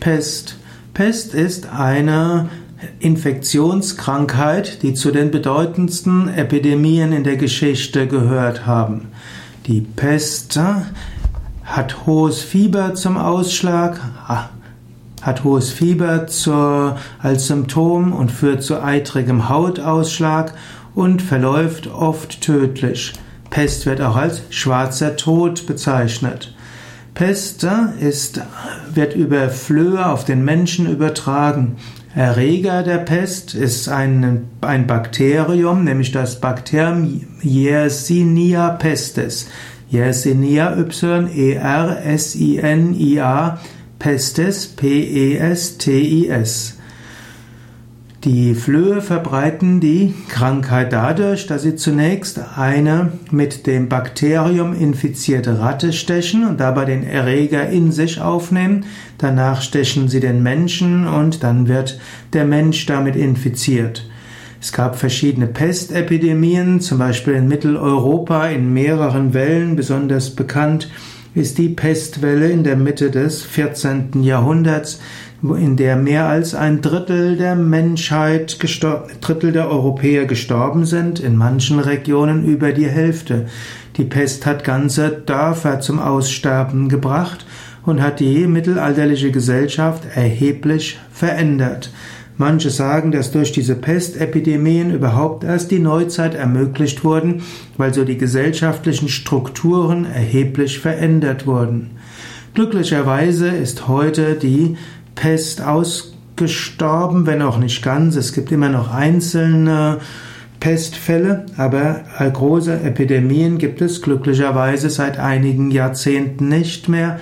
Pest. Pest ist eine Infektionskrankheit, die zu den bedeutendsten Epidemien in der Geschichte gehört haben. Die Pest hat hohes Fieber zum Ausschlag, hat hohes Fieber zur, als Symptom und führt zu eitrigem Hautausschlag und verläuft oft tödlich. Pest wird auch als schwarzer Tod bezeichnet. Pest ist, wird über Flöhe auf den Menschen übertragen. Erreger der Pest ist ein, ein Bakterium, nämlich das Bakterium Yersinia pestis. Yersinia Y-E-R-S-I-N-I-A pestis P-E-S-T-I-S. Die Flöhe verbreiten die Krankheit dadurch, dass sie zunächst eine mit dem Bakterium infizierte Ratte stechen und dabei den Erreger in sich aufnehmen. Danach stechen sie den Menschen und dann wird der Mensch damit infiziert. Es gab verschiedene Pestepidemien, zum Beispiel in Mitteleuropa in mehreren Wellen. Besonders bekannt ist die Pestwelle in der Mitte des 14. Jahrhunderts in der mehr als ein Drittel der Menschheit, Drittel der Europäer gestorben sind, in manchen Regionen über die Hälfte. Die Pest hat ganze Dörfer zum Aussterben gebracht und hat die mittelalterliche Gesellschaft erheblich verändert. Manche sagen, dass durch diese Pestepidemien überhaupt erst die Neuzeit ermöglicht wurden, weil so die gesellschaftlichen Strukturen erheblich verändert wurden. Glücklicherweise ist heute die Pest ausgestorben, wenn auch nicht ganz. Es gibt immer noch einzelne Pestfälle, aber große Epidemien gibt es glücklicherweise seit einigen Jahrzehnten nicht mehr.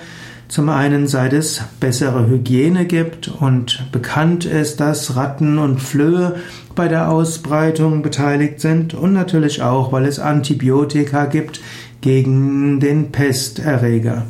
Zum einen, seit es bessere Hygiene gibt und bekannt ist, dass Ratten und Flöhe bei der Ausbreitung beteiligt sind und natürlich auch, weil es Antibiotika gibt gegen den Pesterreger.